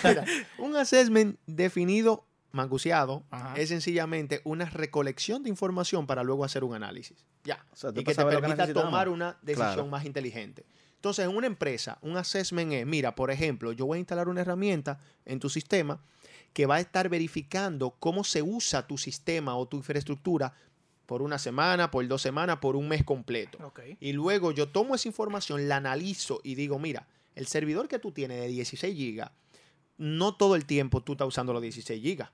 Mira, un assessment definido, manguseado, Ajá. es sencillamente una recolección de información para luego hacer un análisis. Ya. O sea, y que te saber lo que permita tomar una decisión Claro. más inteligente. Entonces, en una empresa, un assessment es, mira, por ejemplo, yo voy a instalar una herramienta en tu sistema que va a estar verificando cómo se usa tu sistema o tu infraestructura por una semana, por dos semanas, por un mes completo. Ok. Y luego yo tomo esa información, la analizo y digo, mira, el servidor que tú tienes de 16 gigas, no todo el tiempo tú estás usando los 16 gigas.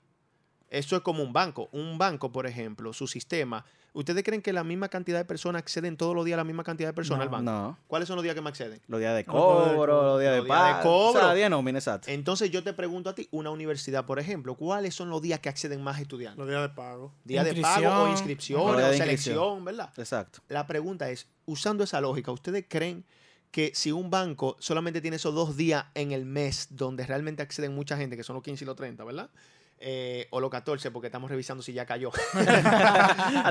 Eso es como un banco. Un banco, por ejemplo, su sistema. ¿Ustedes creen que la misma cantidad de personas acceden todos los días a la misma cantidad de personas al banco? No, ¿Cuáles son los días que más acceden? los días de cobro, los días de Los días de pago. cobro. O sea, no, exacto. Entonces yo te pregunto a ti, una universidad, por ejemplo, ¿cuáles son los días que acceden más estudiantes? Los días de pago. Días de pago o Inscripción. o de selección. ¿verdad? Exacto. La pregunta es, usando esa lógica, ¿ustedes creen que si un banco solamente tiene esos dos días en el mes donde realmente acceden mucha gente, que son los 15 y los 30, ¿verdad? Eh, o los 14, porque estamos revisando si ya cayó.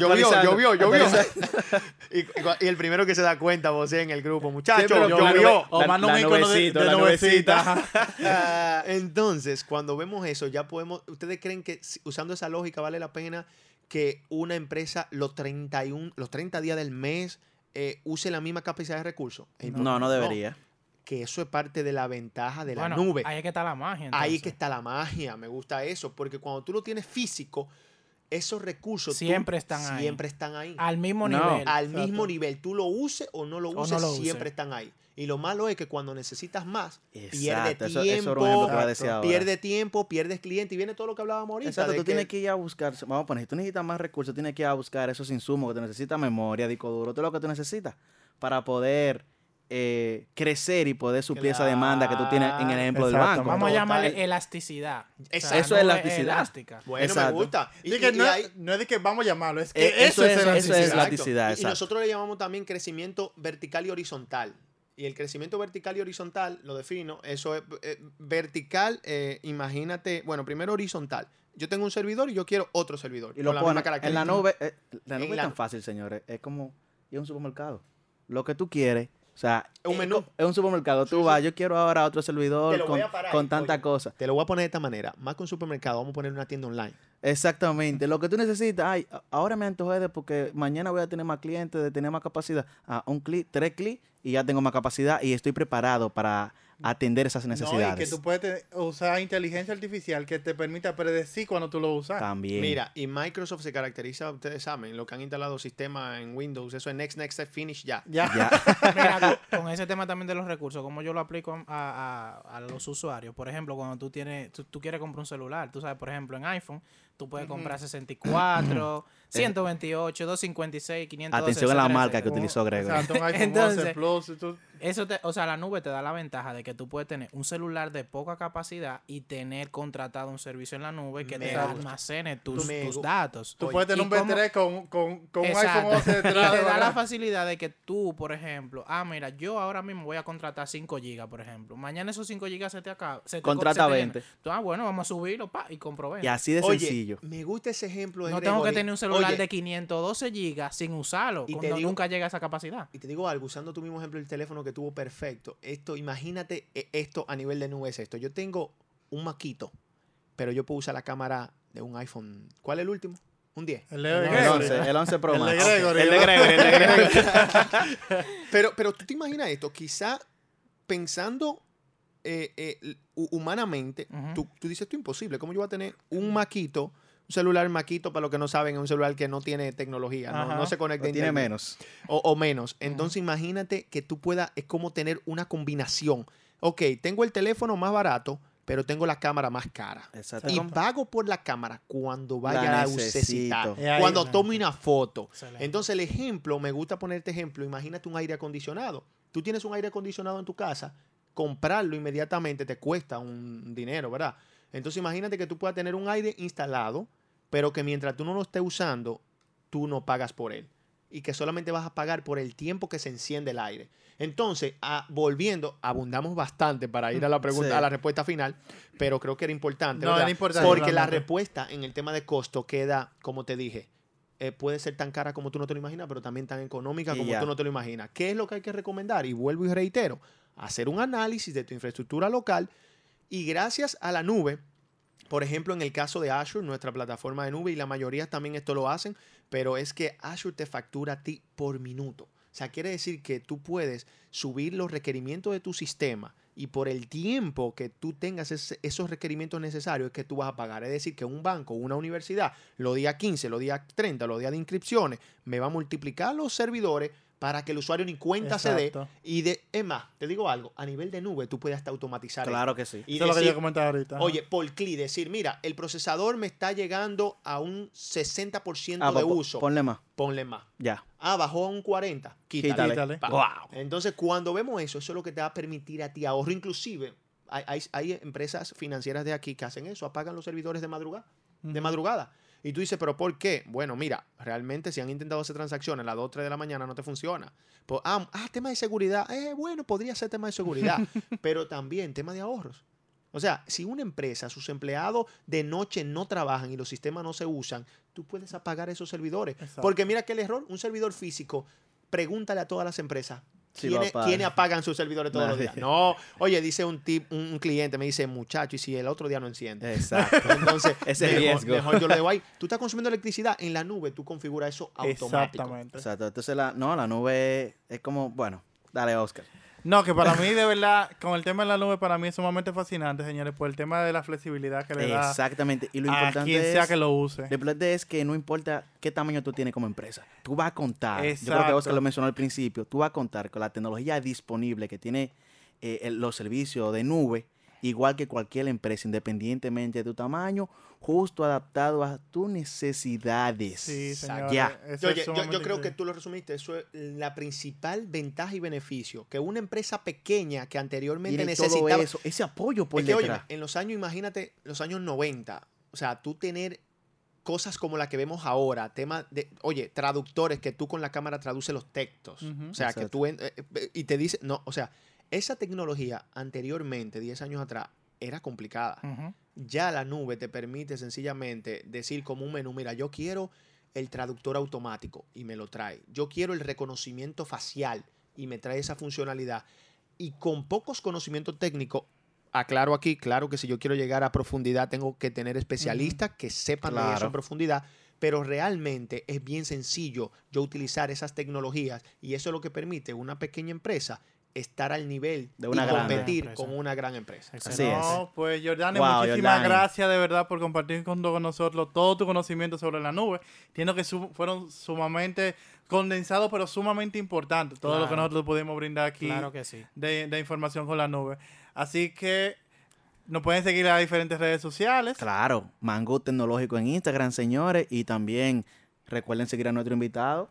llovió, llovió, llovió. y, y- el primero que se da cuenta, vos en el grupo, muchachos, pero llovió. O La- manda un icono de, de. Ah, entonces, cuando vemos eso, ya podemos. ¿Ustedes creen que usando esa lógica vale la pena que una empresa los 31, los 30 días del mes eh, use la misma capacidad de recursos? No, no debería. Que eso es parte de la ventaja de la Bueno, nube. Ahí es que está la magia. Ahí entonces. que está la magia, me gusta eso, porque cuando tú lo tienes físico, esos recursos tú- Siempre están ahí. siempre están ahí. Al mismo No. nivel. Al exacto. mismo nivel, tú lo uses o no lo O no uses, lo uses. siempre están ahí. Y lo malo es que cuando necesitas más, pierde Exacto. Eso, tiempo, eso era un ejemplo que iba a decir Exacto. ahora. pierde tiempo, pierdes cliente y viene todo lo que hablábamos ahorita. Exacto, de tú tienes que ir a buscar, vamos a poner, si tú necesitas más recursos, tienes que ir a buscar esos insumos que tú necesitas, memoria, disco duro, todo lo que tú necesitas para poder eh, crecer y poder suplir esa demanda que tú tienes en el ejemplo del banco. Vamos a llamarle elasticidad. O sea, Exacto. Eso es elasticidad. elástica. Bueno, Exacto. me gusta. Y, Así que y- no, es- ahí- no es de que vamos a llamarlo, es que Eh, eso, eso es, es- eso elasticidad. es elasticidad, Y- nosotros le llamamos también crecimiento vertical y horizontal. Y el crecimiento vertical y horizontal, lo defino, eso es eh, vertical, eh, imagínate, bueno, primero horizontal. Yo tengo un servidor y yo quiero otro servidor. Y lo con la misma en la característica. nube. eh, la En nube la- es tan fácil, señores. Es como ir a un supermercado. Lo que tú quieres. O sea, Un es menú. Es un supermercado. Tú Sí, vas, sí. yo quiero ahora otro servidor con, con tanta oye. cosa. Te lo voy a poner de esta manera. Más que un supermercado, vamos a poner una tienda online. Exactamente. Lo que tú necesitas, ay, ahora me antojé de porque mañana voy a tener más clientes, de tener más capacidad. Ah, un clic, tres clics y ya tengo más capacidad y estoy preparado para atender esas No, y que necesidades. tú puedes usar inteligencia artificial que te permita predecir cuando tú lo usas. También. Mira, y Microsoft se caracteriza, ustedes saben, lo que han instalado sistemas en Windows, eso es Next, Next, Step, Finish, ya. Ya. Ya. Mira, con, con ese tema también de los recursos, como yo lo aplico a, a- a los usuarios. Por ejemplo, cuando tú tienes, tú, tú quieres comprar un celular, tú sabes, por ejemplo, en iPhone, tú puedes comprar 64, 128, 256, 512. Atención a la marca que utilizó iPhone Entonces- 11 Plus. y tú- Eso te, o sea, la nube te da la ventaja de que tú puedes tener un celular de poca capacidad y tener contratado un servicio en la nube que Me te almacene tus, tus datos. Tú puedes tener ¿y un cómo- B3 con, con, con un iPhone 11 Y detrás. te da la facilidad de que tú, por ejemplo, ah, mira, yo ahora mismo voy a contratar 5 gigas, por ejemplo. Mañana esos 5 gigas se te acaba. Se te co- Contrata se te llenan. 20. Tú, ah, bueno, vamos a subirlo, pa, y compro 20. Y así de Oye, sencillo. me gusta ese ejemplo de no tengo que tener un celular Oye, de 512 gigas sin usarlo, Y cuando digo- nunca llega a esa capacidad. Y te digo algo, usando tu mismo ejemplo el teléfono que tuvo perfecto. Esto, imagínate eh, esto a nivel de nube es esto. Yo tengo un maquito, pero yo puedo usar la cámara de un iPhone. ¿Cuál es el último? Un 10. El de El El Gregory. 11, el 11 Pro El de Max. Gregory, El de el de Gregory. Pero, pero tú te imaginas esto, quizá pensando eh, eh, humanamente, tú, tú dices esto es imposible. ¿Cómo yo voy a tener un maquito? Un celular maquito, para los que no saben, es un celular que no tiene tecnología, no, se conecta a Tiene internet. menos. O, o menos. Entonces imagínate que tú puedas, es como tener una combinación. Ok, tengo el teléfono más barato, pero tengo la cámara más cara. Exacto. Y pago por la cámara cuando vaya La a necesitar, ahí- cuando tome una foto. Excelente. Entonces el ejemplo, me gusta ponerte ejemplo, imagínate un aire acondicionado. Tú tienes un aire acondicionado en tu casa, comprarlo inmediatamente te cuesta un dinero, ¿verdad? Entonces imagínate que tú puedas tener un aire instalado, pero que mientras tú no lo estés usando, tú no pagas por él. Y que solamente vas a pagar por el tiempo que se enciende el aire. Entonces, ah, volviendo, abundamos bastante para ir a la pregunta, Sí. a la respuesta final, pero creo que era importante. No, era importante, Porque la respuesta en el tema de costo queda, como te dije, eh, puede ser tan cara como tú no te lo imaginas, pero también tan económica como tú no te lo imaginas. ¿Qué es lo que hay que recomendar? Y vuelvo y reitero, hacer un análisis de tu infraestructura local y gracias a la nube, por ejemplo, en el caso de Azure, nuestra plataforma de nube, y la mayoría también esto lo hacen, pero es que Azure te factura a ti por minuto. O sea, quiere decir que tú puedes subir los requerimientos de tu sistema y por el tiempo que tú tengas esos requerimientos necesarios es que tú vas a pagar. Es decir, que un banco, una universidad, los días 15, los días 30, los días de inscripciones, me va a multiplicar los servidores para que el usuario ni cuenta se dé. Y de, es más, te digo algo, a nivel de nube tú puedes hasta automatizar esto. Claro que sí. Y Eso es lo que yo comentaba ahorita. Oye, por clic, decir, mira, el procesador me está llegando a un 60% Ah, de po- uso. Ponle más. Ponle más. Ya. Ah, bajó a un 40. Quítale. Quítale. Wow. Entonces, cuando vemos eso, eso es lo que te va a permitir a ti ahorro. Inclusive, hay, hay- hay empresas financieras de aquí que hacen eso, apagan los servidores de madrugada. De madrugada. Y tú dices, ¿pero por qué? Bueno, mira, realmente si han intentado hacer transacciones a las 2 o 3 de la mañana no te funciona. Pues, ah, ah, tema de seguridad. Eh, bueno, podría ser tema de seguridad, pero también tema de ahorros. O sea, si una empresa, sus empleados de noche no trabajan y los sistemas no se usan, tú puedes apagar esos servidores. Exacto. Porque mira que el error, un servidor físico, pregúntale a todas las empresas. ¿Quiénes, apagan. quiénes apagan sus servidores todos los días? No, oye, dice un, tip, un, cliente, me dice, muchacho, y si el otro día no enciende. Exacto. Entonces, Ese mejor, riesgo. mejor yo lo dejo ahí. Tú estás consumiendo electricidad en la nube, tú configuras eso automático. Exactamente. Exacto. Entonces, la, no, la nube es como, bueno, dale, Oscar. No, que para mí, de verdad, con el tema de la nube, para mí es sumamente fascinante, señores, por el tema de la flexibilidad que le da Exactamente. Y lo a importante quien sea es, que lo use. lo importante es que no importa qué tamaño tú tienes como empresa. Tú vas a contar. Yo creo que Exacto. Oscar lo mencionó al principio. Tú vas a contar con la tecnología disponible que tiene eh, el- los servicios de nube, igual que cualquier empresa, independientemente de tu tamaño, justo adaptado a tus necesidades. Sí, Exacto. señores. Ya. Yo, yo- creo que tú lo resumiste. Eso es la principal ventaja y beneficio. Que una empresa pequeña que anteriormente todo necesitaba. eso, ese apoyo por Es que, detrás. óyeme, en los años, imagínate, los años 90, o sea, tú tener cosas como la que vemos ahora, tema de, oye, traductores, que tú con la cámara traduces los textos. O sea, que tú, en- eh, eh, y te dice, no, o sea, esa tecnología anteriormente, 10 años atrás, era complicada. Ya la nube te permite sencillamente decir como un menú, mira, yo quiero el traductor automático y me lo trae. Yo quiero el reconocimiento facial y me trae esa funcionalidad. Y con pocos conocimientos técnicos, aclaro aquí, claro que si yo quiero llegar a profundidad tengo que tener especialistas que sepan de eso Claro. en profundidad, pero realmente es bien sencillo yo utilizar esas tecnologías y eso es lo que permite una pequeña empresa estar al nivel De una y gran competir empresa. con una gran empresa. Así es. No, pues Jordani, Wow, muchísimas Jordani. gracias de verdad por compartir con, nosotros todo tu conocimiento sobre la nube. Entiendo que su- fueron sumamente condensados, pero sumamente importantes todo lo que nosotros pudimos brindar aquí Claro que sí. de, de información con la nube. Así que nos pueden seguir las diferentes redes sociales. Claro, Mango Tecnológico en Instagram, señores. Y también recuerden seguir a nuestro invitado.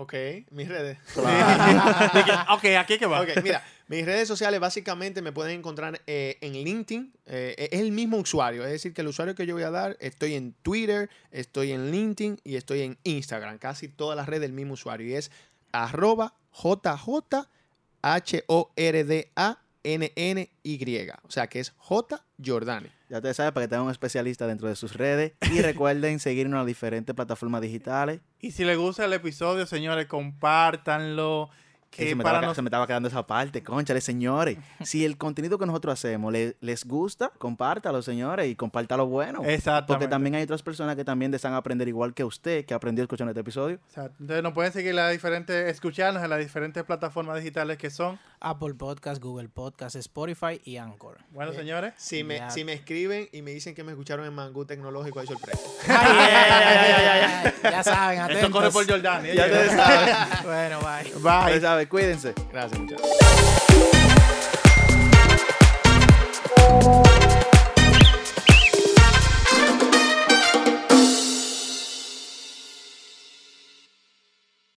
Ok, mis redes. Ok, aquí que va. Ok, mira, mis redes sociales básicamente me pueden encontrar eh, en LinkedIn. eh, es el mismo usuario, es decir, que el usuario que yo voy a dar, estoy en Twitter, estoy en LinkedIn y estoy en Instagram. Casi todas las redes del mismo usuario. Y es arroba J-J-H-O-R-D-A-N-N-Y. O sea que es J Jordani. Ya ustedes saben, para que tengan un especialista dentro de sus redes. Y recuerden seguirnos en las diferentes plataformas digitales. Y si les gusta el episodio, señores, compártanlo. Que se, me para estaba, nos- se me estaba quedando esa parte, conchale, señores. Si el contenido que nosotros hacemos le- les gusta, compártalo, señores, y compártalo bueno. Exactamente. Porque también hay otras personas que también desean aprender igual que usted, que aprendió escuchando este episodio. Exacto. Entonces nos pueden seguir las diferentes, escucharnos en las diferentes plataformas digitales que son. Apple Podcast, Google Podcast, Spotify y Anchor. Bueno, Eh, señores. Si me, Ya. si me escriben y me dicen que me escucharon en Mangú Tecnológico, hay sorpresa. Ay, ay, ay, ay, ay, ay, ay. Ya saben, atentos. Esto corre por Jordania. Ya ustedes saben. Bueno, bye. Bye. Saben, cuídense. Gracias, muchachos.